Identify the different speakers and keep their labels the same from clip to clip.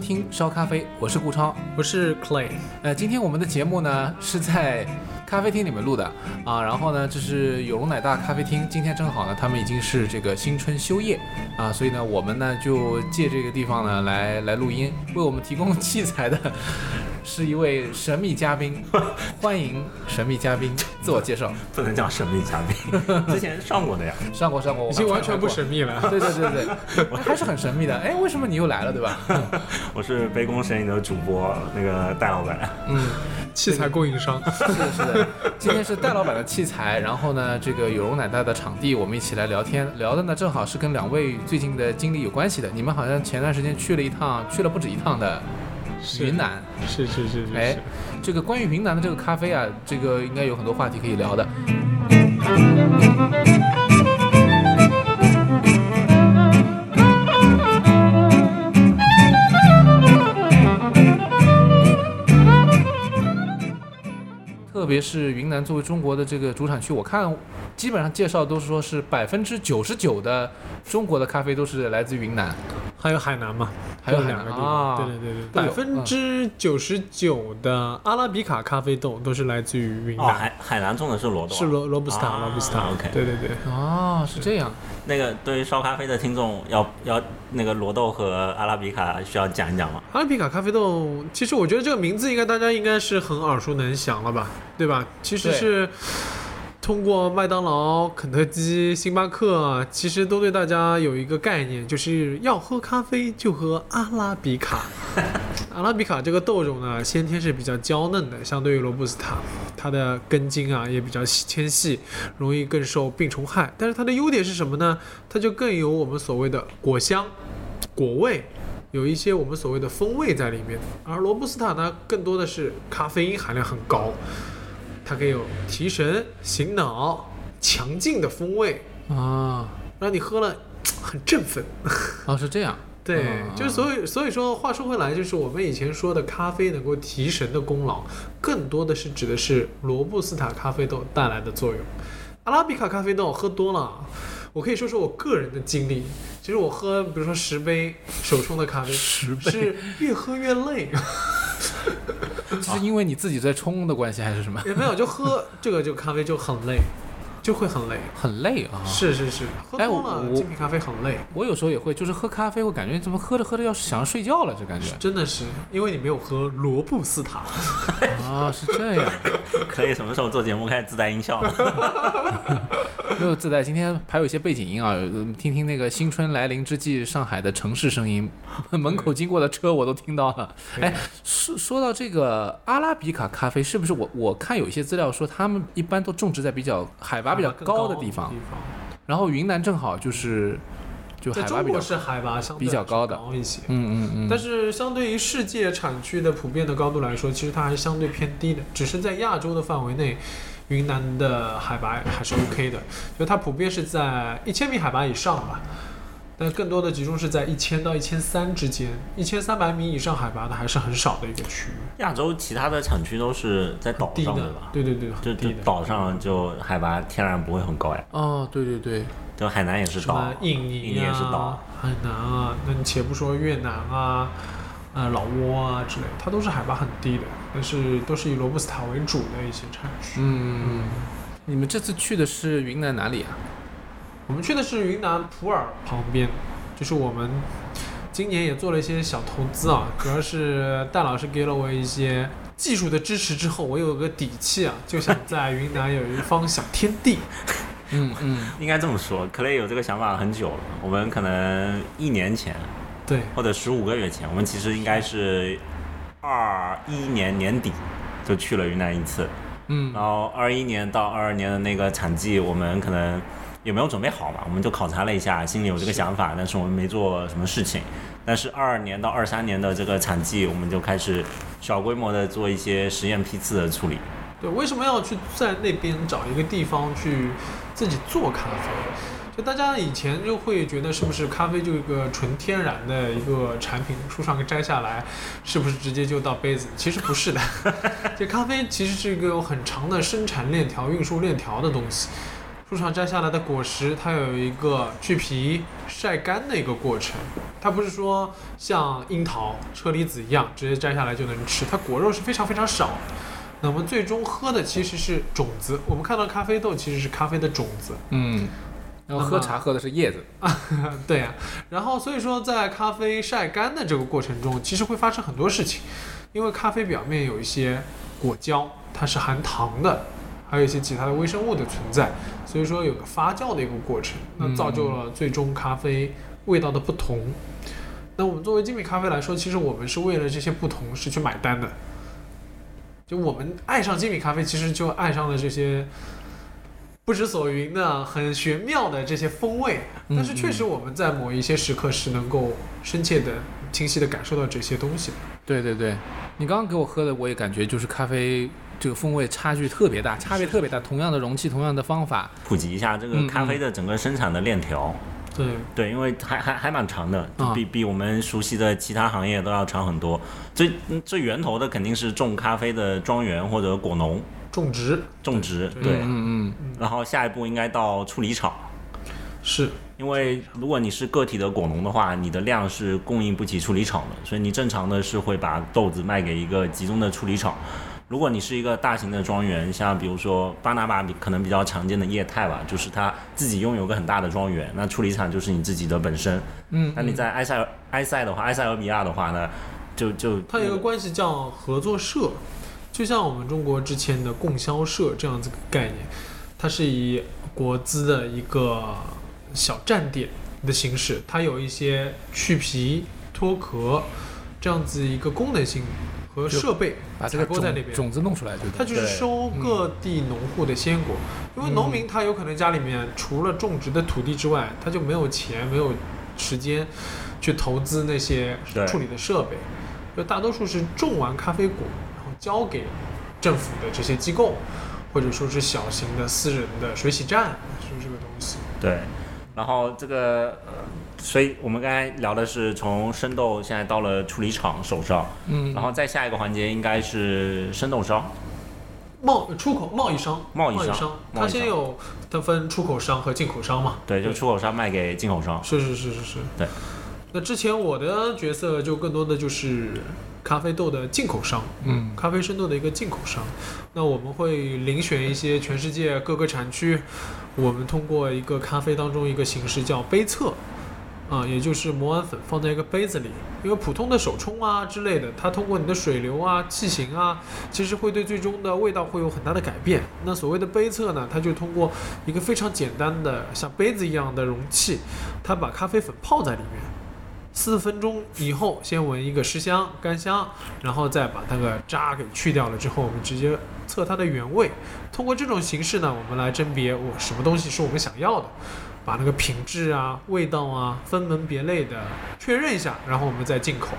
Speaker 1: 收听烧咖啡，我是顾超。
Speaker 2: 我是 Clay，
Speaker 1: 呃，今天我们的节目呢是在咖啡厅里面录的。啊，然后呢，这是有容乃大咖啡厅，今天正好呢，他们已经是这个新春休业。啊，所以呢，我们呢就借这个地方呢来来录音，为我们提供器材的是一位神秘嘉宾，欢迎神秘嘉宾自我介绍。
Speaker 3: 不能叫神秘嘉宾，之前上过的呀。
Speaker 1: 上过上过，我
Speaker 2: 已经完全不
Speaker 1: 神。
Speaker 2: 秘了。
Speaker 1: 对对对对，还是很神秘的。哎，为什么你又来了，对吧？
Speaker 3: 我是杯弓蛇影的主播，那个戴老板。
Speaker 1: 嗯，
Speaker 2: 器材供应商，
Speaker 1: 是的，是的。今天是戴老板的器材，然后呢，这个有容乃大的场地，我们一起来聊天。聊的呢，正好是跟两位最近的经历有关系的。你们好像前段时间去了一趟，去了不止一趟的
Speaker 2: 是
Speaker 1: 云南。
Speaker 2: 是是是是
Speaker 1: 哎
Speaker 2: 是，
Speaker 1: 这个关于云南的这个咖啡啊，这个应该有很多话题可以聊的。特别是云南作为中国的这个主产区，我看基本上介绍都是说是百分之九十九的中国的咖啡都是来自云南，
Speaker 2: 还有海南嘛，
Speaker 1: 还有
Speaker 2: 两个地方，对对对对，百分之九十九的阿拉比卡咖啡豆都是来自于云
Speaker 3: 哦，
Speaker 2: 南，
Speaker 3: 海海南种的是罗豆啊。
Speaker 2: 是罗罗布斯塔
Speaker 3: 啊
Speaker 2: 罗布斯塔
Speaker 3: OK
Speaker 2: 对对对，
Speaker 1: 哦，是这样。
Speaker 3: 那个对于烧咖啡的听众，要要那个罗豆和阿拉比卡需要讲一讲吗？
Speaker 2: 阿拉比卡咖啡豆，其实我觉得这个名字应该大家应该是很耳熟能详了吧，对吧？其实是通过麦当劳、肯德基、星巴克，其实都对大家有一个概念，就是要喝咖啡就喝阿拉比卡。阿拉比卡这个豆种呢，先天是比较娇嫩的，相对于罗布斯塔，它的根茎啊也比较纤细，容易更受病虫害。但是它的优点是什么呢？它就更有我们所谓的果香、果味。有一些我们所谓的风味在里面，而罗布斯塔呢，更多的是咖啡因含量很高，它可以有提神醒脑、强劲的风味，
Speaker 1: 啊，
Speaker 2: 让你喝了很振奋。
Speaker 1: 哦，是这样。
Speaker 2: 对，
Speaker 1: 嗯
Speaker 2: 就是所以所以说，话说回来，就是我们以前说的咖啡能够提神的功劳，更多的是指的是罗布斯塔咖啡豆带来的作用。阿拉比卡咖啡豆喝多了，我可以说说我个人的经历。其实我喝，比如说十杯手冲的咖啡，
Speaker 1: 十杯
Speaker 2: 是越喝越累，
Speaker 1: 这是因为你自己在冲的关系，还是什么？
Speaker 2: 也没有就喝这个就咖啡就很累，就会很累。
Speaker 1: 很累啊。
Speaker 2: 是是是，喝
Speaker 1: 哎
Speaker 2: 多了
Speaker 1: 我
Speaker 2: 精品咖啡很累，
Speaker 1: 我有时候也会，就是喝咖啡，我感觉怎么喝着喝着要想要睡觉了，这感觉。
Speaker 2: 真的是因为你没有喝罗布斯塔。
Speaker 1: 啊，是这样。
Speaker 3: 可以什么时候做节目开始自带音效了？
Speaker 1: 没有自带，今天还有一些背景音啊，呃听听那个新春来临之际，上海的城市声音，门口经过的车我都听到了。哎，说说到这个阿拉比卡咖啡，是不是我我看有一些资料说他们一般都种植在比较海拔比较高的地方，然后云南正好就是就
Speaker 2: 在
Speaker 1: 海拔比较高，
Speaker 2: 中国是海拔相对
Speaker 1: 比较高的。
Speaker 2: 高一些，
Speaker 1: 嗯嗯嗯，
Speaker 2: 但是相对于世界产区的普遍的高度来说，其实它还是相对偏低的。只是在亚洲的范围内，云南的海拔还是 OK 的，就它普遍是在一千米海拔以上吧。但更多的集中是在一千到一千三之间，一千三百米以上海拔的还是很少的一个区域，
Speaker 3: 亚洲其他的产区都是在岛上的吧？
Speaker 2: 对对对，
Speaker 3: 就。岛上就海拔天然不会很高呀。
Speaker 1: 哦，对对对，
Speaker 3: 就海南也是岛
Speaker 2: 印尼
Speaker 3: 印尼也是岛
Speaker 2: 啊、海南啊，那你且不说越南啊、呃老挝啊之类，它都是海拔很低的，但是都是以罗布斯塔为主的一些产区。
Speaker 1: 嗯，你们这次去的是云南哪里啊？
Speaker 2: 我们去的是云南普洱旁边，就是我们今年也做了一些小投资啊，主要是戴老师给了我一些技术的支持之后，我有个底气啊，就想在云南有一方小天地。
Speaker 1: 嗯嗯，
Speaker 3: 应该这么说。Clay 有这个想法很久了，我们可能一年前
Speaker 2: 对，
Speaker 3: 或者十五个月前，我们其实应该是二一年年底就去了云南一次，
Speaker 1: 嗯
Speaker 3: 然后二一年到二二年的那个产季，我们可能也没有准备好嘛，我们就考察了一下，心里有这个想法，但是我们没做什么事情。但是二二年到二三年的这个产季，我们就开始小规模的做一些实验批次的处理。
Speaker 2: 对，为什么要去在那边找一个地方去自己做咖啡？就大家以前就会觉得是不是咖啡就一个纯天然的一个产品，树上给摘下来，是不是直接就到杯子？其实不是的，这咖啡其实是一个有很长的生产链条、运输链条的东西。树上摘下来的果实，它有一个去皮、晒干的一个过程。它不是说像樱桃、车厘子一样直接摘下来就能吃，它果肉是非常非常少的。那么最终喝的其实是种子。我们看到咖啡豆其实是咖啡的种子，
Speaker 1: 嗯，然后喝茶喝的是叶子，
Speaker 2: 对呀、然后所以说在咖啡晒干的这个过程中，其实会发生很多事情，因为咖啡表面有一些果胶，它是含糖的，还有一些其他的微生物的存在，所以说有个发酵的一个过程，那造就了最终咖啡味道的不同。那我们作为精品咖啡来说，其实我们是为了这些不同是去买单的。就我们爱上精品咖啡，其实就爱上了这些不知所云的、很玄妙的这些风味。
Speaker 1: 嗯
Speaker 2: 但是确实我们在某一些时刻是能够深切的、清晰的感受到这些东西的。
Speaker 1: 对对对，你刚刚给我喝的，我也感觉就是咖啡这个风味差距特别大，差别特别大。同样的容器，同样的方法，
Speaker 3: 普及一下这
Speaker 1: 嗯
Speaker 3: 个咖啡的整个生产的链条。
Speaker 2: 对，
Speaker 3: 对，因为还还还蛮长的，
Speaker 2: 啊
Speaker 3: 比比我们熟悉的其他行业都要长很多。最嗯最源头的肯定是种咖啡的庄园或者果农
Speaker 2: 种植。
Speaker 3: 种植，
Speaker 2: 对。
Speaker 3: 对。
Speaker 1: 嗯嗯
Speaker 3: 然后下一步应该到处理厂，
Speaker 2: 是。
Speaker 3: 因为如果你是个体的果农的话，你的量是供应不起处理厂的，所以你正常的是会把豆子卖给一个集中的处理厂。如果你是一个大型的庄园，像比如说巴拿马比可能比较常见的业态吧，就是它自己拥有个很大的庄园，那处理厂就是你自己的本身。
Speaker 1: 嗯，
Speaker 3: 那你在埃塞埃塞的话，埃塞俄比亚的话呢，就就
Speaker 2: 它有一个关系叫合作社，就像我们中国之前的供销社这样子个概念，它是以国资的一个小站点的形式，它有一些去皮、脱壳这样子一个功能性和设备
Speaker 1: 把这个
Speaker 2: 采购在那边。
Speaker 1: 种种子弄出来就。
Speaker 2: 它就是收各地农户的鲜果，因为农民他有可能家里面除了种植的土地之外，他就没有钱、没有时间去投资那些处理的设备，就大多数是种完咖啡果，交给政府的这些机构，或者说是小型的私人的水洗站，是这个东西。
Speaker 3: 对。然后这个，呃所以我们刚才聊的是从生豆现在到了处理厂手上，
Speaker 1: 嗯，
Speaker 3: 然后再下一个环节应该是生豆商。
Speaker 2: 贸出口贸易商，
Speaker 3: 贸易商
Speaker 2: 商，
Speaker 3: 贸易商
Speaker 2: 它先有它分出口商和进口商嘛。
Speaker 3: 对，就出口商卖给进口商。
Speaker 2: 是是是是是。
Speaker 3: 对。
Speaker 2: 那之前我的角色就更多的就是咖啡豆的进口商，
Speaker 1: 嗯
Speaker 2: 咖啡生豆的一个进口商。那我们会遴选一些全世界各个产区，我们通过一个咖啡当中一个形式叫杯测。啊，也就是磨完粉放在一个杯子里，因为普通的手冲啊之类的，它通过你的水流啊、气型啊，其实会对最终的味道会有很大的改变。那所谓的杯测呢，它就通过一个非常简单的像杯子一样的容器，它把咖啡粉泡在里面，四分钟以后先闻一个湿香、干香，然后再把那个渣给去掉了之后，我们直接测它的原味。通过这种形式呢，我们来甄别我什么东西是我们想要的。把那个品质啊、味道啊分门别类的确认一下，然后我们再进口。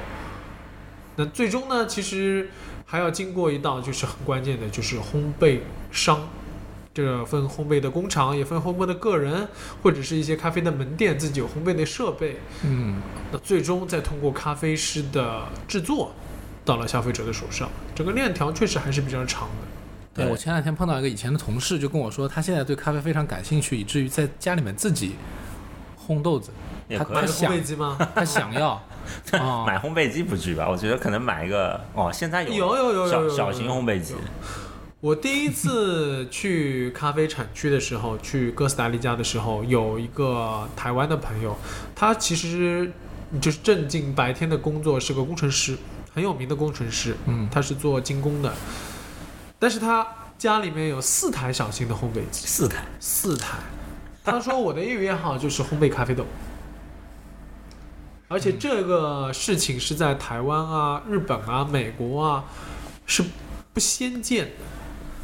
Speaker 2: 那最终呢，其实还要经过一道就是很关键的，就是烘焙商。这个分烘焙的工厂，也分烘焙的个人，或者是一些咖啡的门店自己有烘焙的设备。
Speaker 1: 嗯，
Speaker 2: 那最终再通过咖啡师的制作，到了消费者的手上。整个链条确实还是比较长的。
Speaker 1: 对
Speaker 3: 对
Speaker 1: 我前两天碰到一个以前的同事，就跟我说，他现在对咖啡非常感兴趣，以至于在家里面自己烘豆子，他
Speaker 3: 也可以
Speaker 2: 买个烘
Speaker 1: 他想
Speaker 2: 焙机吗？
Speaker 1: 他想要啊，
Speaker 3: 买烘焙机不至于吧？我觉得可能买一个哦，现在有
Speaker 2: 有有有有有有
Speaker 3: 小小型烘焙机
Speaker 2: 有，我第一次去咖啡产区的时候，去哥斯达黎加的时候，有一个台湾的朋友，他其实就是正经白天的工作是个工程师，很有名的工程师，
Speaker 1: 嗯。
Speaker 2: 他是做精工的，但是他家里面有四台小型的烘焙机，
Speaker 3: 四台，
Speaker 2: 四台。他说我的业余爱好就是烘焙咖啡豆，而且这个事情是在台湾啊、日本啊、美国啊是不鲜见的，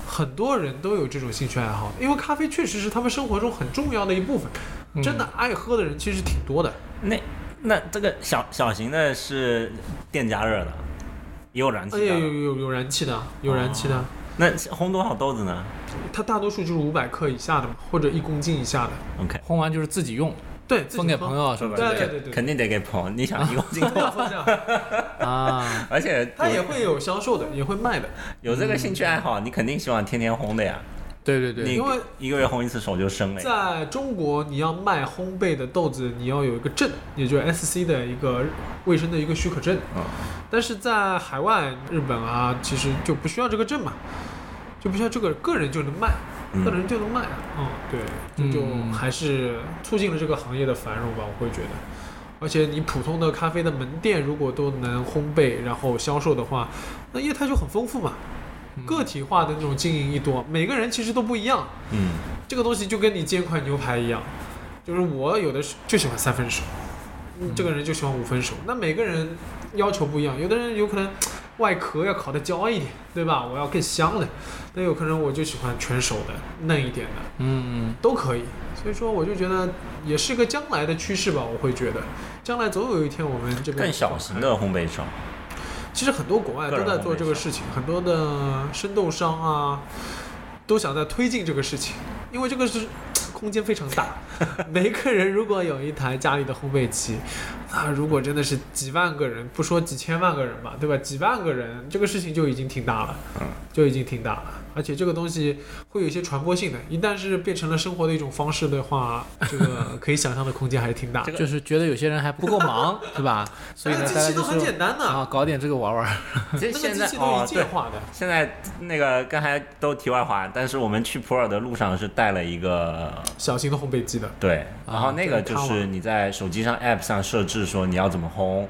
Speaker 2: 很多人都有这种兴趣爱好，因为咖啡确实是他们生活中很重要的一部分，
Speaker 1: 嗯
Speaker 2: 真的爱喝的人其实挺多的。
Speaker 3: 那那这个小小型的是电加热的，也有燃气
Speaker 2: 哎呀，有。有有燃气的，有燃气的，
Speaker 3: 那烘多少豆子呢
Speaker 2: 它大多数就是五百克以下的嘛，或者一公斤以下的。
Speaker 3: ？OK，
Speaker 1: 烘完就是自己用，
Speaker 2: 对，
Speaker 1: 分给朋友啊什么之类的
Speaker 2: 对对对对，
Speaker 3: 肯定得给朋友。你想一公斤
Speaker 2: 分享分享，
Speaker 1: 啊。
Speaker 3: 而且
Speaker 2: 它也会有销售的，也会卖的。
Speaker 3: 有这个兴趣爱好，你肯定希望天天烘的呀。
Speaker 1: 对对对，
Speaker 2: 因为
Speaker 3: 一个月烘一次手就生了。
Speaker 2: 在中国，你要卖烘焙的豆子，你要有一个证，也就是 SC 的一个卫生的一个许可证。
Speaker 3: 嗯，
Speaker 2: 但是在海外，日本啊，其实就不需要这个证嘛，就不需要这个个人就能卖，
Speaker 3: 嗯
Speaker 2: 个人就能卖。嗯，对，这就
Speaker 1: 嗯
Speaker 2: 还是促进了这个行业的繁荣吧，我会觉得。而且你普通的咖啡的门店如果都能烘焙然后销售的话，那业态就很丰富嘛。个体化的那种经营一多，每个人其实都不一样。
Speaker 3: 嗯，
Speaker 2: 这个东西就跟你煎块牛排一样，就是我有的是就喜欢三分熟，嗯这个人就喜欢五分熟，那每个人要求不一样，有的人有可能外壳要烤得焦一点，对吧？我要更香的，那有可能我就喜欢全熟的、嫩一点的，
Speaker 1: 嗯，
Speaker 2: 都可以。所以说，我就觉得也是个将来的趋势吧，我会觉得，将来总有一天我们这边
Speaker 3: 更小型的烘焙商，
Speaker 2: 其实很多国外都在做这个事情，很多的生豆商啊，都想在推进这个事情，因为这个是空间非常大。每个人如果有一台家里的烘焙机，那如果真的是几万个人，不说几千万个人吧，对吧？几万个人，这个事情就已经挺大了，
Speaker 3: 嗯，
Speaker 2: 就已经挺大了。而且这个东西会有一些传播性的，一旦是变成了生活的一种方式的话，这个 可以想象的空间还是挺大的。
Speaker 1: 就是觉得有些人还不够忙，是吧？所以呢，
Speaker 2: 那个
Speaker 1: 大家
Speaker 2: 都很简单的，
Speaker 1: 啊，搞点这个玩玩。
Speaker 3: 这
Speaker 2: 那个
Speaker 3: 现在对，
Speaker 2: 化的。
Speaker 3: 现在那个刚才都题外话，但是我们去普洱的路上是带了一个
Speaker 2: 小型的烘焙机的，
Speaker 3: 对，然后那个就是你在手机上 App 上设置说你要怎么烘，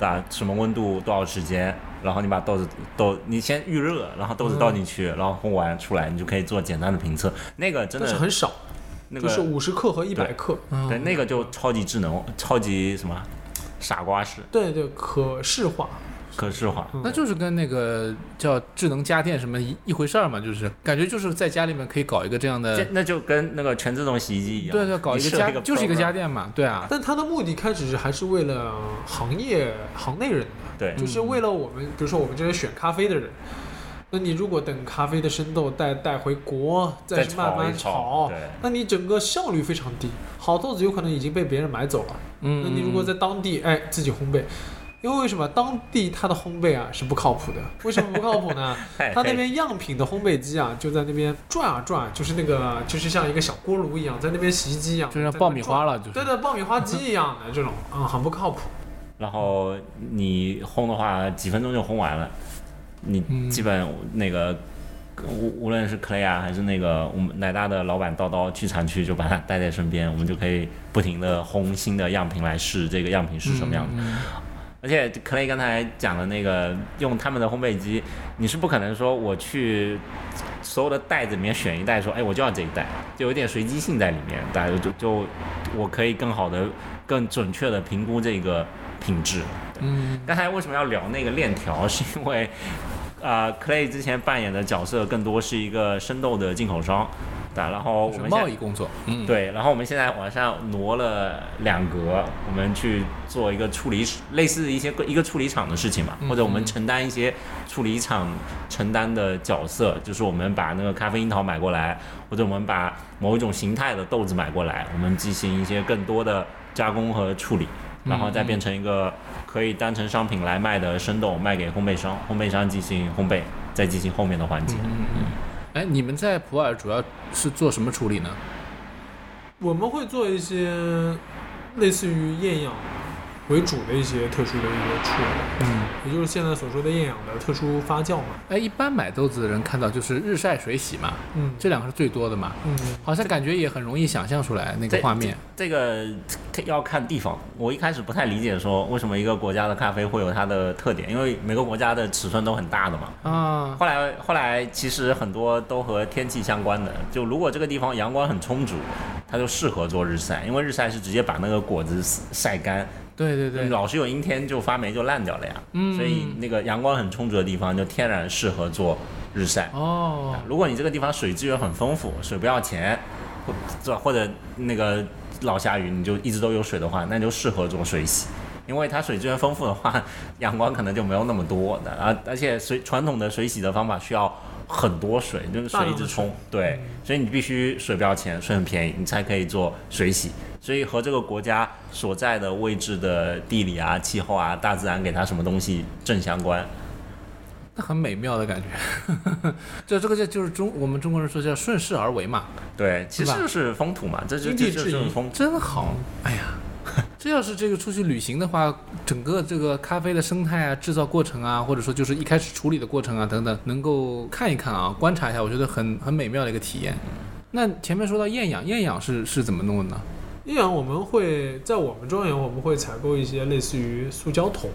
Speaker 3: 打什么温度多少时间，然后你把豆子豆你先预热，然后豆子倒进去，然后烘完出来，你就可以做简单的评测。那个真的
Speaker 2: 是很少，
Speaker 3: 那个
Speaker 2: 就是五十克和一百
Speaker 3: 对
Speaker 2: 克。
Speaker 3: 对那个就超级智能，超级什么傻瓜式
Speaker 2: 对对，可视化。
Speaker 3: 可视化。
Speaker 2: 嗯。
Speaker 1: 那就是跟那个叫智能家电什么一一回事儿嘛，就是。感觉就是在家里面可以搞一个这样的，
Speaker 3: 那就跟那个全自动洗衣机一样，
Speaker 1: 对对，搞一个家就是一个家电嘛，对啊，
Speaker 2: 但它的目的开始是还是为了行业行内人的，
Speaker 3: 对。
Speaker 2: 就是为了我们，比如说我们这些选咖啡的人。那你如果等咖啡的生豆带带回国，
Speaker 3: 再
Speaker 2: 去慢慢
Speaker 3: 炒炒对。
Speaker 2: 那你整个效率非常低，好豆子有可能已经被别人买走了。
Speaker 1: 嗯，
Speaker 2: 那你如果在当地哎自己烘焙，因为为什么当地它的烘焙啊是不靠谱的？为什么不靠谱呢？它那边样品的烘焙机啊就在那边转啊转，就是那个就是像一个小锅炉一样，在那边洗衣机一样，
Speaker 1: 就像爆米花了，就是
Speaker 2: 对对，爆米花机一样的这种，嗯，很不靠谱。
Speaker 3: 然后你烘的话，几分钟就烘完了，你
Speaker 1: 嗯
Speaker 3: 基本那个。无无论是 Clay 啊，还是那个我们奶大的老板叨叨去产区，就把它带在身边，我们就可以不停的烘新的样品来试这个样品是什么样的。
Speaker 1: 嗯
Speaker 3: 而且 Clay 刚才讲的那个用他们的烘焙机，你是不可能说我去所有的袋子里面选一袋，说哎我就要这一袋，就有点随机性在里面，大家就就我可以更好的、更准确的评估这个品质。
Speaker 1: 嗯，
Speaker 3: 刚才为什么要聊那个链条？是因为，呃，Clay 之前扮演的角色更多是一个生豆的进口商，对，然后我们
Speaker 1: 贸易工作，嗯，
Speaker 3: 对，然后我们现在往上挪了两格，我们去做一个处理，类似一些一个处理厂的事情嘛，
Speaker 1: 嗯
Speaker 3: 或者我们承担一些处理厂承担的角色，就是我们把那个咖啡樱桃买过来，或者我们把某一种形态的豆子买过来，我们进行一些更多的加工和处理，然后再变成一个可以当成商品来卖的生豆，卖给烘焙商，烘焙商进行烘焙，再进行后面的环节。
Speaker 1: 嗯嗯。哎，你们在普洱主要是做什么处理呢？
Speaker 2: 我们会做一些类似于厌氧为主的一些特殊的一个处理，
Speaker 1: 嗯，
Speaker 2: 也就是现在所说的厌氧的特殊发酵嘛。
Speaker 1: 哎，一般买豆子的人看到就是日晒水洗嘛，
Speaker 2: 嗯
Speaker 1: 这两个是最多的嘛，
Speaker 2: 嗯，
Speaker 1: 好像感觉也很容易想象出来那个画面。
Speaker 3: 这个要看地方。我一开始不太理解说为什么一个国家的咖啡会有它的特点，因为每个国家的尺寸都很大的嘛。
Speaker 1: 啊，
Speaker 3: 后来后来其实很多都和天气相关的，就如果这个地方阳光很充足，它就适合做日晒，因为日晒是直接把那个果子晒干，
Speaker 1: 对对对，
Speaker 3: 老是有阴天就发霉就烂掉了呀。
Speaker 1: 嗯
Speaker 3: 所以那个阳光很充足的地方就天然适合做日晒。
Speaker 1: 哦，
Speaker 3: 如果你这个地方水资源很丰富，水不要钱，或或或者那个老下雨你就一直都有水的话，那就适合做水洗。因为它水资源丰富的话，阳光可能就没有那么多的，而而且水传统的水洗的方法需要很多水，就是水一直冲，对，所以你必须水不要钱，水很便宜，你才可以做水洗。所以和这个国家所在的位置的地理啊、气候啊、大自然给它什么东西正相关。
Speaker 1: 那很美妙的感觉。这这个就就是中我们中国人说叫顺势而为嘛，
Speaker 3: 对，其实就是风土嘛，这就是风
Speaker 1: 真好。哎呀，这要是这个出去旅行的话，整个这个咖啡的生态啊、制造过程啊，或者说就是一开始处理的过程啊等等，能够看一看啊，观察一下，我觉得很很美妙的一个体验。那前面说到厌氧，厌氧是是怎么弄的呢？
Speaker 2: 厌氧我们会在我们庄园，我们会采购一些类似于塑胶桶，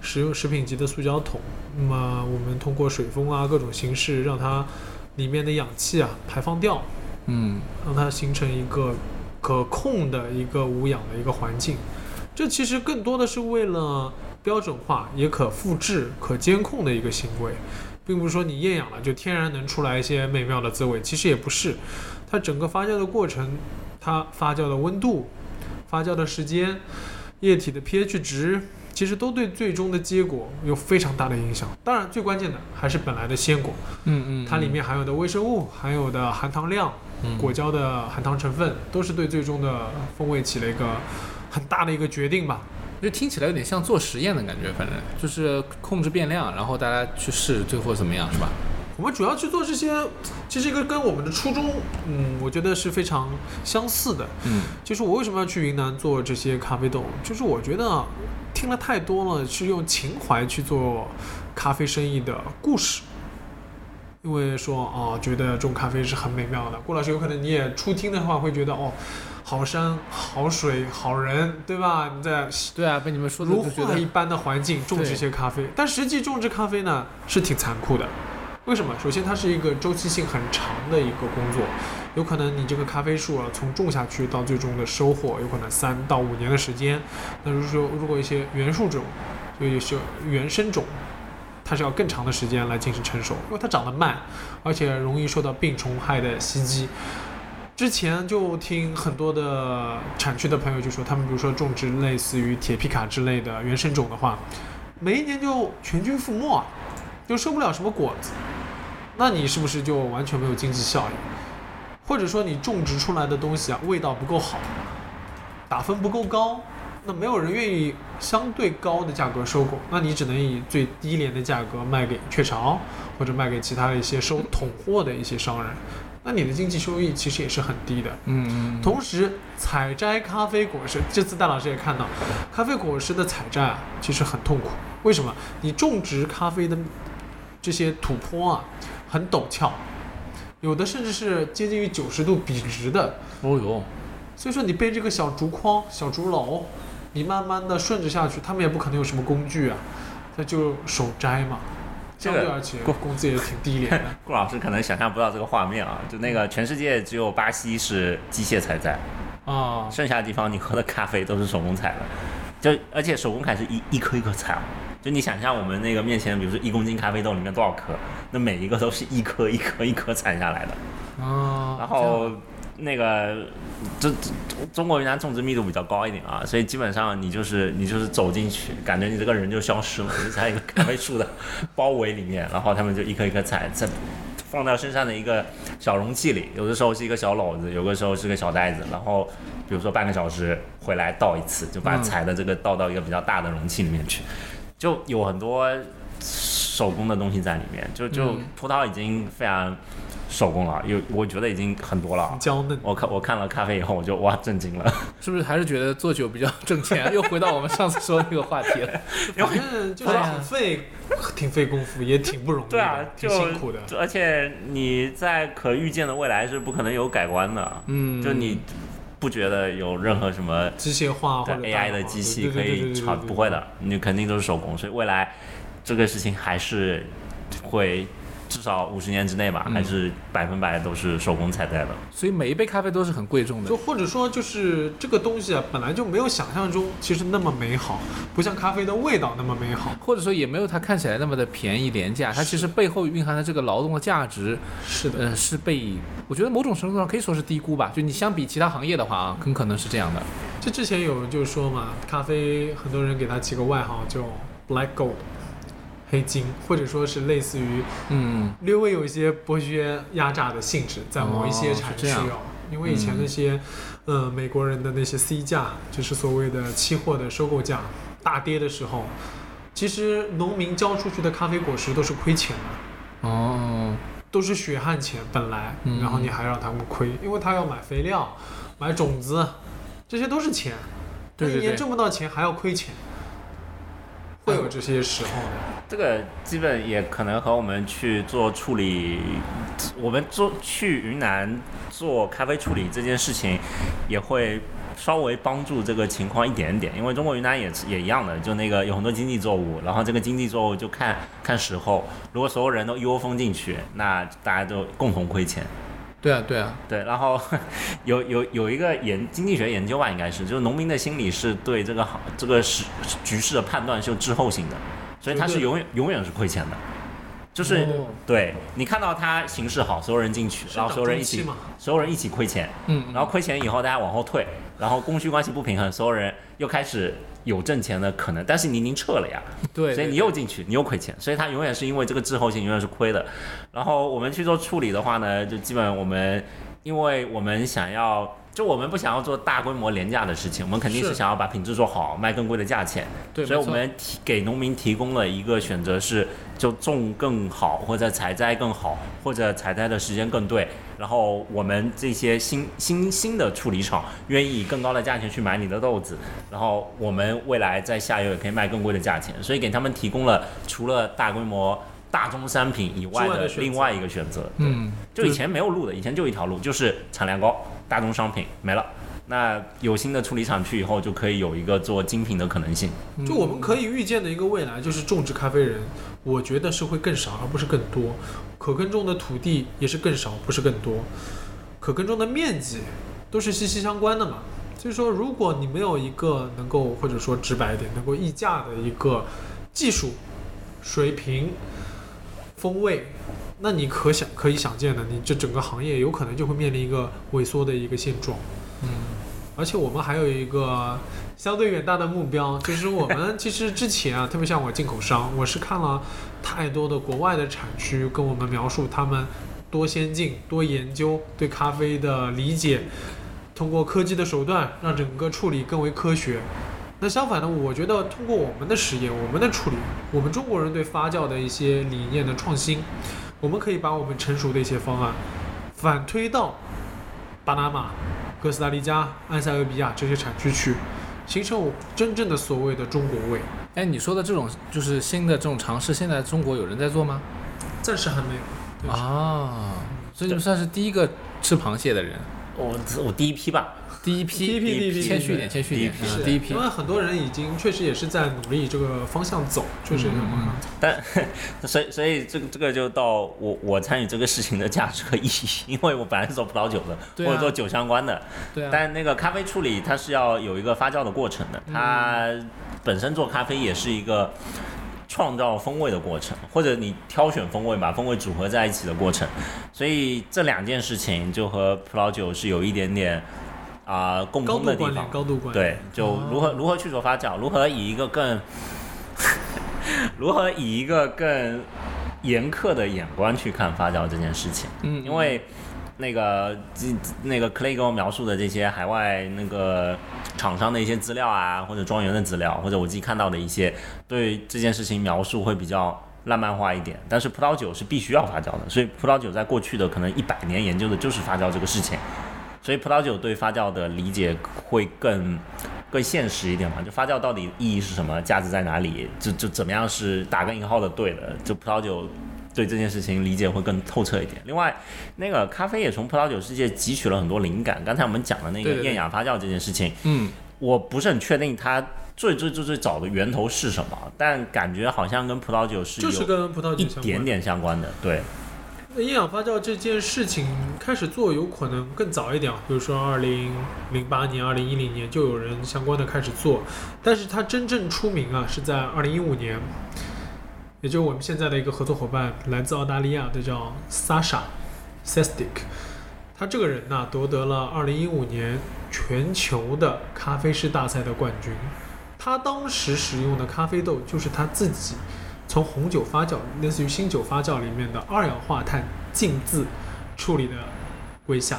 Speaker 2: 食用食品级的塑胶桶。那么我们通过水封啊各种形式，让它里面的氧气啊排放掉，
Speaker 1: 嗯
Speaker 2: 让它形成一个可控的一个无氧的一个环境。这其实更多的是为了标准化、也可复制、可监控的一个行为，并不是说你厌氧了就天然能出来一些美妙的滋味，其实也不是。它整个发酵的过程，它发酵的温度、发酵的时间、液体的 pH 值，其实都对最终的结果有非常大的影响。当然，最关键的还是本来的鲜果，
Speaker 1: 嗯嗯，
Speaker 2: 它里面含有的微生物、含有的含糖量、果胶的含糖成分，都是对最终的风味起了一个很大的一个决定吧。
Speaker 1: 就听起来有点像做实验的感觉，反正就是控制变量，然后大家去试，最后怎么样，是吧？
Speaker 2: 我们主要去做这些，其实一个跟我们的初衷，嗯，我觉得是非常相似的。
Speaker 1: 嗯对啊，被你们说的
Speaker 2: 如
Speaker 1: 就觉得
Speaker 2: 画一般的环境种植一些咖啡，但实际种植咖啡呢是挺残酷的。为什么？首先，它是一个周期性很长的一个工作，有可能你这个咖啡树啊，从种下去到最终的收获，有可能三到五年的时间。那如果说如果一些原树种，就一些原生种，它是要更长的时间来进行成熟，因为它长得慢，而且容易受到病虫害的袭击。之前就听很多的产区的朋友就说，他们比如说种植类似于铁皮卡之类的原生种的话，每一年就全军覆没啊，就收不了什么果子。那你是不是就完全没有经济效益？或者说你种植出来的东西啊，味道不够好，打分不够高，那没有人愿意相对高的价格收购，那你只能以最低廉的价格卖给雀巢，或者卖给其他的一些收统货的一些商人，那你的经济收益其实也是很低的。
Speaker 1: 嗯嗯，
Speaker 2: 同时，采摘咖啡果实，这次戴老师也看到，咖啡果实的采摘啊，其实很痛苦。为什么？你种植咖啡的这些土坡啊，很陡峭，有的甚至是接近于九十度笔直的。
Speaker 1: 哦哟，
Speaker 2: 所以说，你背这个小竹筐、小竹篓，你慢慢的顺着下去，他们也不可能有什么工具啊，那就手摘嘛。
Speaker 3: 这个
Speaker 2: 相对而且工资也挺低廉的。
Speaker 3: 顾老师可能想象不到这个画面啊，就那个全世界只有巴西是机械采摘，
Speaker 2: 啊，
Speaker 3: 剩下的地方你喝的咖啡都是手工采的，就而且手工采是一一颗一颗采啊，就你想象我们那个面前，比如说一公斤咖啡豆里面多少颗，那每一个都是一颗一颗一颗采下来的，
Speaker 1: 啊，
Speaker 3: 然后那个这这中国云南种植密度比较高一点啊，所以基本上你就是你就是走进去，感觉你这个人就消失了，就在一个咖啡树的包围里面，然后他们就一颗一颗采，在放到身上的一个小容器里，有的时候是一个小篓子，有的时候是个小袋子，然后比如说半个小时回来倒一次，就把
Speaker 1: 嗯。
Speaker 3: 采的这个倒到一个比较大的容器里面去，就有很多手工的东西在里面，就就
Speaker 1: 嗯
Speaker 3: 葡萄已经非常手工了，有我觉得已经很多了啊。
Speaker 2: 娇嫩。
Speaker 3: 我看我看了咖啡以后，我就哇震惊了。
Speaker 1: 是不是还是觉得做酒比较挣钱？又回到我们上次说的那个话题了。
Speaker 2: 反正就是很费，挺费功夫，也挺不容易的，
Speaker 3: 对啊，
Speaker 2: 挺
Speaker 3: 就
Speaker 2: 辛苦的。
Speaker 3: 而且你在可预见的未来是不可能有改观的。
Speaker 1: 嗯，
Speaker 3: 就你不觉得有任何什么
Speaker 2: 机械化或者
Speaker 3: AI 的机器可以炒？不会的，你肯定都是手工，所以未来这个事情还是会至少五十年之内吧，
Speaker 1: 嗯
Speaker 3: 还是百分百都是手工采摘的。
Speaker 1: 所以每一杯咖啡都是很贵重的
Speaker 2: 就。或者说，就是这个东西啊，本来就没有想象中其实那么美好，不像咖啡的味道那么美好。
Speaker 1: 或者说也没有它看起来那么的便宜廉价，它其实背后蕴含的这个劳动的价值，
Speaker 2: 是的，
Speaker 1: 呃，是被我觉得某种程度上可以说是低估吧。就你相比其他行业的话啊，很可能是这样的。
Speaker 2: 就之前有人就说嘛，咖啡很多人给它起个外号叫 Black Gold，黑金，或者说是类似于
Speaker 1: 嗯，
Speaker 2: 略微有一些剥削压榨的性质，在某一些产区
Speaker 1: 哦。
Speaker 2: 因为以前那些，呃，美国人的那些 C 价，就是所谓的期货的收购价，大跌的时候，其实农民交出去的咖啡果实都是亏钱的，
Speaker 1: 哦，
Speaker 2: 都是血汗钱本来，
Speaker 1: 嗯。
Speaker 2: 然后你还让他们亏，因为他要买肥料、买种子，这些都是钱。
Speaker 1: 对对
Speaker 2: 那一年
Speaker 1: 对
Speaker 2: 挣不到钱还要亏钱，会有这些时候的。
Speaker 3: 这个基本也可能和我们去做处理，我们做去云南做咖啡处理这件事情，也会稍微帮助这个情况一点点。因为中国云南也也一样的，就那个有很多经济作物，然后这个经济作物就看看时候，如果所有人都一窝蜂进去，那大家都共同亏钱。
Speaker 1: 对啊，对啊，
Speaker 3: 对，然后有有有一个研经济学研究吧，应该是，就是农民的心理是对这个好这个是局势的判断是有滞后性的，所以他是永远永远是亏钱的，就是、
Speaker 1: 哦。
Speaker 3: 对你看到他形势好，所有人进去，然后所有人一起所有人一起亏钱，
Speaker 1: 嗯，
Speaker 3: 然后亏钱以后大家往后退，然后供需关系不平衡，所有人又开始有挣钱的可能，但是你已经撤了呀，
Speaker 1: 对，
Speaker 3: 所以你又进去，你又亏钱，所以他永远是因为这个滞后性永远是亏的。然后我们去做处理的话呢，就基本我们，因为我们想要，就我们不想要做大规模廉价的事情，我们肯定是
Speaker 2: 是
Speaker 3: 想要把品质做好，卖更贵的价钱。
Speaker 1: 对，
Speaker 3: 所以我们提给农民提供了一个选择是，就种更好，或者采摘更好，或者采摘的时间更对。然后我们这些新新新的处理厂愿意以更高的价钱去买你的豆子，然后我们未来在下游也可以卖更贵的价钱，所以给他们提供了除了大规模大宗商品以外的
Speaker 2: 之外的选择
Speaker 3: 另外一个选择。
Speaker 1: 嗯，
Speaker 3: 就以前没有路的，以前就一条路，就是产量高，大宗商品没了。那有新的处理厂去以后，就可以有一个做精品的可能性。
Speaker 2: 就我们可以预见的一个未来，就是种植咖啡人，我觉得是会更少，而不是更多。可耕种的土地也是更少，不是更多。可耕种的面积都是息息相关的嘛。所以说，如果你没有一个能够，或者说直白一点，能够溢价的一个技术水平、风味，那你可想可以想见的，你这整个行业有可能就会面临一个萎缩的一个现状。
Speaker 1: 嗯，
Speaker 2: 而且我们还有一个相对远大的目标，就是我们其实之前啊，特别像我进口商，我是看了太多的国外的产区跟我们描述他们多先进、多研究对咖啡的理解，通过科技的手段让整个处理更为科学。那相反呢，我觉得通过我们的实验、我们的处理，我们中国人对发酵的一些理念的创新，我们可以把我们成熟的一些方案反推到巴拿马、哥斯达黎加、埃塞俄比亚这些产区去，形成我真正的所谓的中国味。
Speaker 1: 哎，你说的这种就是新的这种尝试，现在中国有人在做吗？
Speaker 2: 暂时还没有。
Speaker 1: 啊，所以你算是第一个吃螃蟹的人，
Speaker 3: 我我第一批吧，
Speaker 1: 第一批，
Speaker 2: 第一批第一批
Speaker 1: 谦虚一点，谦虚一点，
Speaker 3: 第一批
Speaker 2: 因为很多人已经确实也是在努力这个方向走，确实有
Speaker 1: 方向走
Speaker 3: 但所以所以这个这个就到我我参与这个事情的价值和意义，因为我本来是做葡萄酒的，或者做酒相关的，
Speaker 1: 对啊，
Speaker 3: 但那个咖啡处理它是要有一个发酵的过程的，它本身做咖啡也是一个创造风味的过程，或者你挑选风味把风味组合在一起的过程，所以这两件事情就和葡萄酒是有一点点啊、共
Speaker 2: 高
Speaker 3: 通的地方
Speaker 2: 度，。高度关联。
Speaker 3: 对，就如何如何去做发酵，如何以一个更 如何以一个更严苛的眼光去看发酵这件事情。
Speaker 1: 嗯，
Speaker 3: 因为那个那个 Clay 给我描述的这些海外那个厂商的一些资料啊，或者庄园的资料，或者我自己看到的一些对这件事情描述会比较浪漫化一点。但是葡萄酒是必须要发酵的，所以葡萄酒在过去的可能一百年研究的就是发酵这个事情，所以葡萄酒对发酵的理解会更。更现实一点嘛，就发酵到底意义是什么，价值在哪里，就就怎么样是打个引号的对的，就葡萄酒对这件事情理解会更透彻一点。另外，那个咖啡也从葡萄酒世界汲取了很多灵感。刚才我们讲的那个厌氧发酵这件事情，
Speaker 1: 嗯，
Speaker 3: 我不是很确定它最最最最早的源头是什么，但感觉好像跟葡萄酒是
Speaker 2: 就是
Speaker 3: 有
Speaker 2: 跟葡萄酒
Speaker 3: 一。点点相关的。对，
Speaker 2: 那厌氧发酵这件事情开始做，有可能更早一点，比如说二零零八年、二零一零年就有人相关的开始做，但是它真正出名啊是在二零一五年，也就是我们现在的一个合作伙伴，来自澳大利亚的叫 Sasha Sestic，他这个人呢夺得了二零一五年全球的咖啡师大赛的冠军，他当时使用的咖啡豆就是他自己。从红酒发酵，类似于新酒发酵里面的二氧化碳浸渍处理的归下。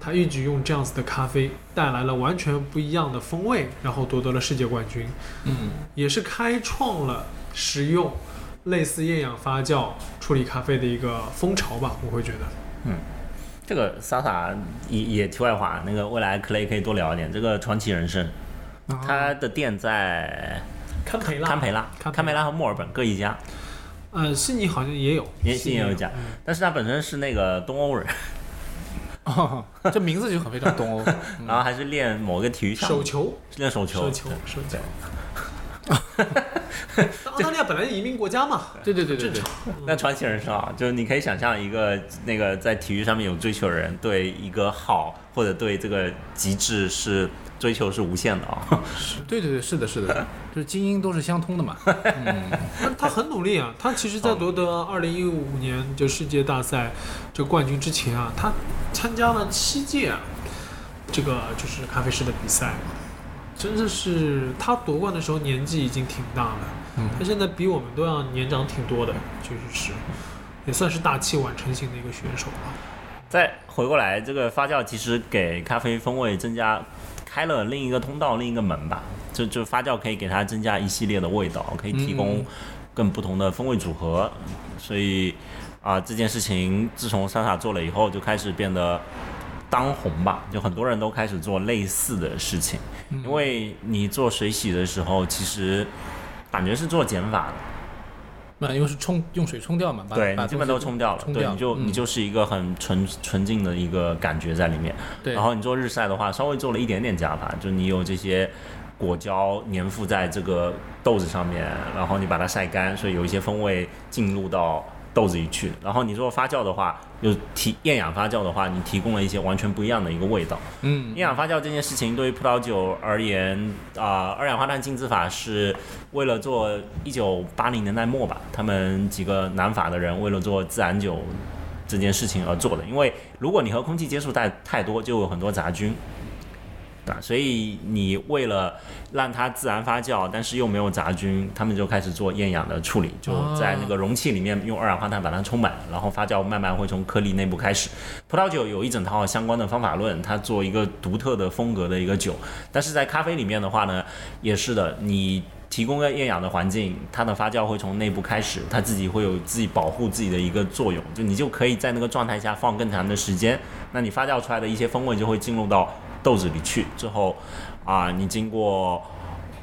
Speaker 2: 他一直用这样子的咖啡带来了完全不一样的风味，然后夺得了世界冠军，
Speaker 1: 嗯，
Speaker 2: 也是开创了使用类似厌氧发酵处理咖啡的一个风潮吧，我会觉得。
Speaker 3: 嗯这个萨萨也也题外话，那个未来克雷可以多聊一点。这个传奇人生，他的店在
Speaker 2: 堪培拉，
Speaker 3: 堪培拉、
Speaker 2: 堪
Speaker 3: 堪培拉和墨尔本各一家，
Speaker 2: 呃，悉尼好像也有，
Speaker 3: 也
Speaker 2: 悉尼
Speaker 3: 也有一家，但是他本身是那个东欧人，
Speaker 1: 哦，这名字就很非常东欧。
Speaker 3: 然后还是练某个体育项目。
Speaker 2: 手，球，
Speaker 3: 练手球，
Speaker 2: 手球，手球。澳大利亚本来移民国家嘛，
Speaker 1: 对对对对对，。
Speaker 3: 那传奇人生啊，就是你可以想象一个那个在体育上面有追求的人，对一个好或者对这个极致是追求是无限的啊。
Speaker 1: 对对对，是的，是的，就是精英都是相通的嘛。嗯，
Speaker 2: 他他很努力啊，他其实在夺得二零一五年就世界大赛这个冠军之前啊，他参加了七届啊，这个就是咖啡师的比赛，真的是他夺冠的时候年纪已经挺大了，
Speaker 1: 嗯
Speaker 2: 他现在比我们都要年长挺多的，确实是，也算是大器晚成型的一个选手了。
Speaker 3: 再回过来，这个发酵其实给咖啡风味增加开了另一个通道，另一个门吧。就就发酵可以给它增加一系列的味道，可以提供
Speaker 1: 嗯
Speaker 3: 更不同的风味组合。所以啊、这件事情自从莎莎做了以后，就开始变得当红吧。就很多人都开始做类似的事情，因为你做水洗的时候，其实感觉是做减法的。
Speaker 1: 那因为是冲用水冲掉嘛，
Speaker 3: 对你基本都冲掉了，对，
Speaker 1: 冲掉
Speaker 3: 你就、
Speaker 1: 嗯
Speaker 3: 你就是一个很纯纯净的一个感觉在里面。
Speaker 1: 对，
Speaker 3: 然后你做日晒的话，稍微做了一点点加法，就你有这些果胶粘附在这个豆子上面，然后你把它晒干，所以有一些风味进入到豆子里去。然后你做发酵的话，又提厌氧发酵的话，你提供了一些完全不一样的一个味道。
Speaker 1: 嗯
Speaker 3: 厌氧发酵这件事情对于葡萄酒而言，啊、二氧化碳浸渍法是为了做一九八零年代末吧，他们几个南法的人为了做自然酒这件事情而做的。因为如果你和空气接触太太多，就有很多杂菌。啊，所以你为了让它自然发酵，但是又没有杂菌，他们就开始做厌氧的处理，就在那个容器里面用二氧化碳把它充满，然后发酵慢慢会从颗粒内部开始。葡萄酒有一整套相关的方法论，它做一个独特的风格的一个酒，但是在咖啡里面的话呢，也是的，你。提供个厌氧的环境，它的发酵会从内部开始，它自己会有自己保护自己的一个作用，就你就可以在那个状态下放更长的时间，那你发酵出来的一些风味就会进入到豆子里去，之后啊，你经过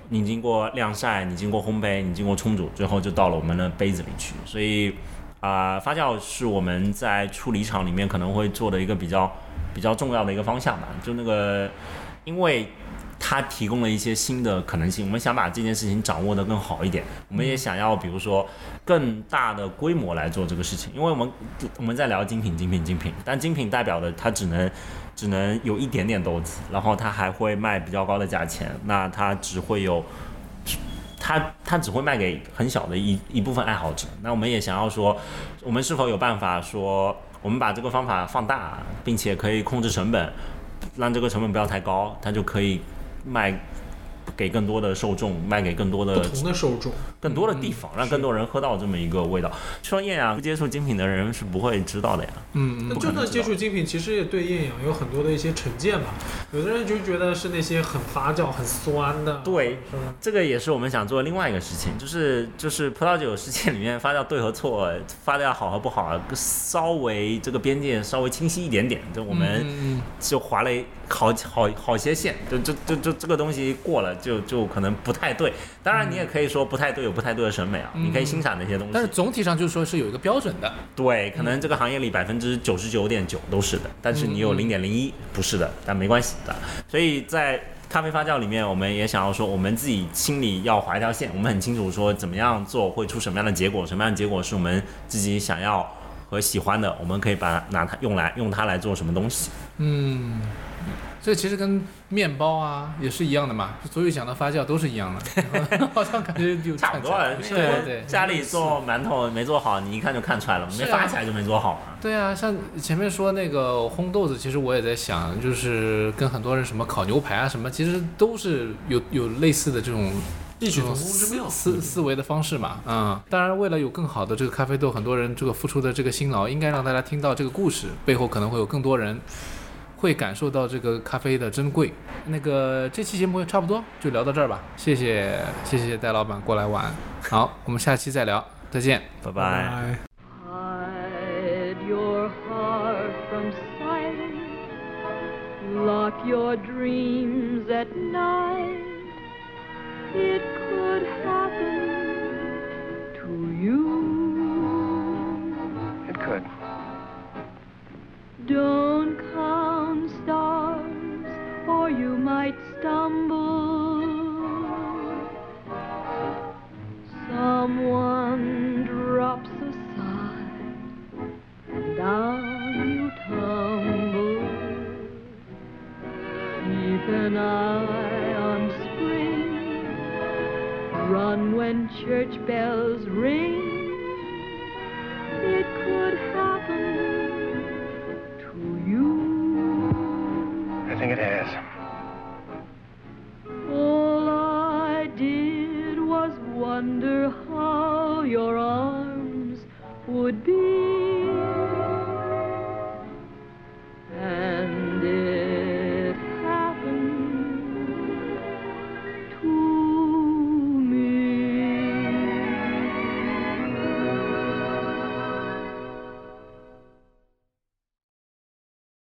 Speaker 3: 你经过晾晒，你经过烘焙，你经过冲煮，最后就到了我们的杯子里去。所以啊、发酵是我们在处理厂里面可能会做的一个比较比较重要的一个方向吧。就那个，因为它提供了一些新的可能性，我们想把这件事情掌握得更好一点。我们也想要，比如说更大的规模来做这个事情，因为我们我们在聊精品、精品、精品，但精品代表的它只能只能有一点点豆子，然后他还会卖比较高的价钱，那他只会有。他他只会卖给很小的一一部分爱好者。那我们也想要说，我们是否有办法说，我们把这个方法放大，并且可以控制成本，让这个成本不要太高，他就可以卖给更多的受众，卖给更多的
Speaker 2: 不同的受众，
Speaker 3: 更多的地方，让更多人喝到这么一个味道。说艳阳不接触精品的人是不会知道的呀。
Speaker 1: 嗯嗯
Speaker 2: 那就算接触精品，其实也对艳阳有很多的一些成见吧。有的人就觉得是那些很发酵、很酸的，
Speaker 3: 对
Speaker 2: 是吧？
Speaker 3: 这个也是我们想做的另外一个事情，就是就是葡萄酒世界里面发酵对和错，发酵好和不好，稍微这个边界稍微清晰一点点。就我们就划了好好好些线，就就就就这个东西过了，就就可能不太对。当然，你也可以说不太对，有不太对的审美啊，
Speaker 1: 嗯
Speaker 3: 你可以欣赏那些东西。
Speaker 1: 但是总体上就是说是有一个标准的，
Speaker 3: 对，可能这个行业里百分之九十九点九都是的，但是你有
Speaker 1: 嗯
Speaker 3: 零点零一不是的，但没关系的。所以在咖啡发酵里面，我们也想要说，我们自己心里要划一条线，我们很清楚说怎么样做会出什么样的结果，什么样的结果是我们自己想要和喜欢的，我们可以把拿它用来用它来做什么东西。
Speaker 1: 嗯，这其实跟面包啊也是一样的嘛，所有讲到发酵都是一样的，好像感觉就
Speaker 3: 差不多了，
Speaker 1: 对对
Speaker 3: 家里做馒头没做好，你一看就看出来了，没发起来就没做好嘛。
Speaker 1: 对啊，像前面说那个烘豆子，其实我也在想，就是跟很多人什么烤牛排啊什么，其实都是有有类似的这种
Speaker 2: 异曲同工之妙。
Speaker 1: 思思维的方式嘛。嗯，当然为了有更好的这个咖啡豆，很多人这个付出的这个辛劳，应该让大家听到这个故事背后可能会有更多人会感受到这个咖啡的珍贵。那个这期节目差不多就聊到这儿吧，谢谢谢谢戴老板过来玩，好，我们下期再聊，再见。
Speaker 3: 拜
Speaker 2: 拜
Speaker 3: 拜。
Speaker 2: 拜。
Speaker 4: Hide your heart from sight. Lock your dreams at night. It could happen to you.
Speaker 5: It could.
Speaker 4: Don't stars, or you might stumble. Someone drops a sigh, and down you tumble. Keep an eye on spring. Run when church bells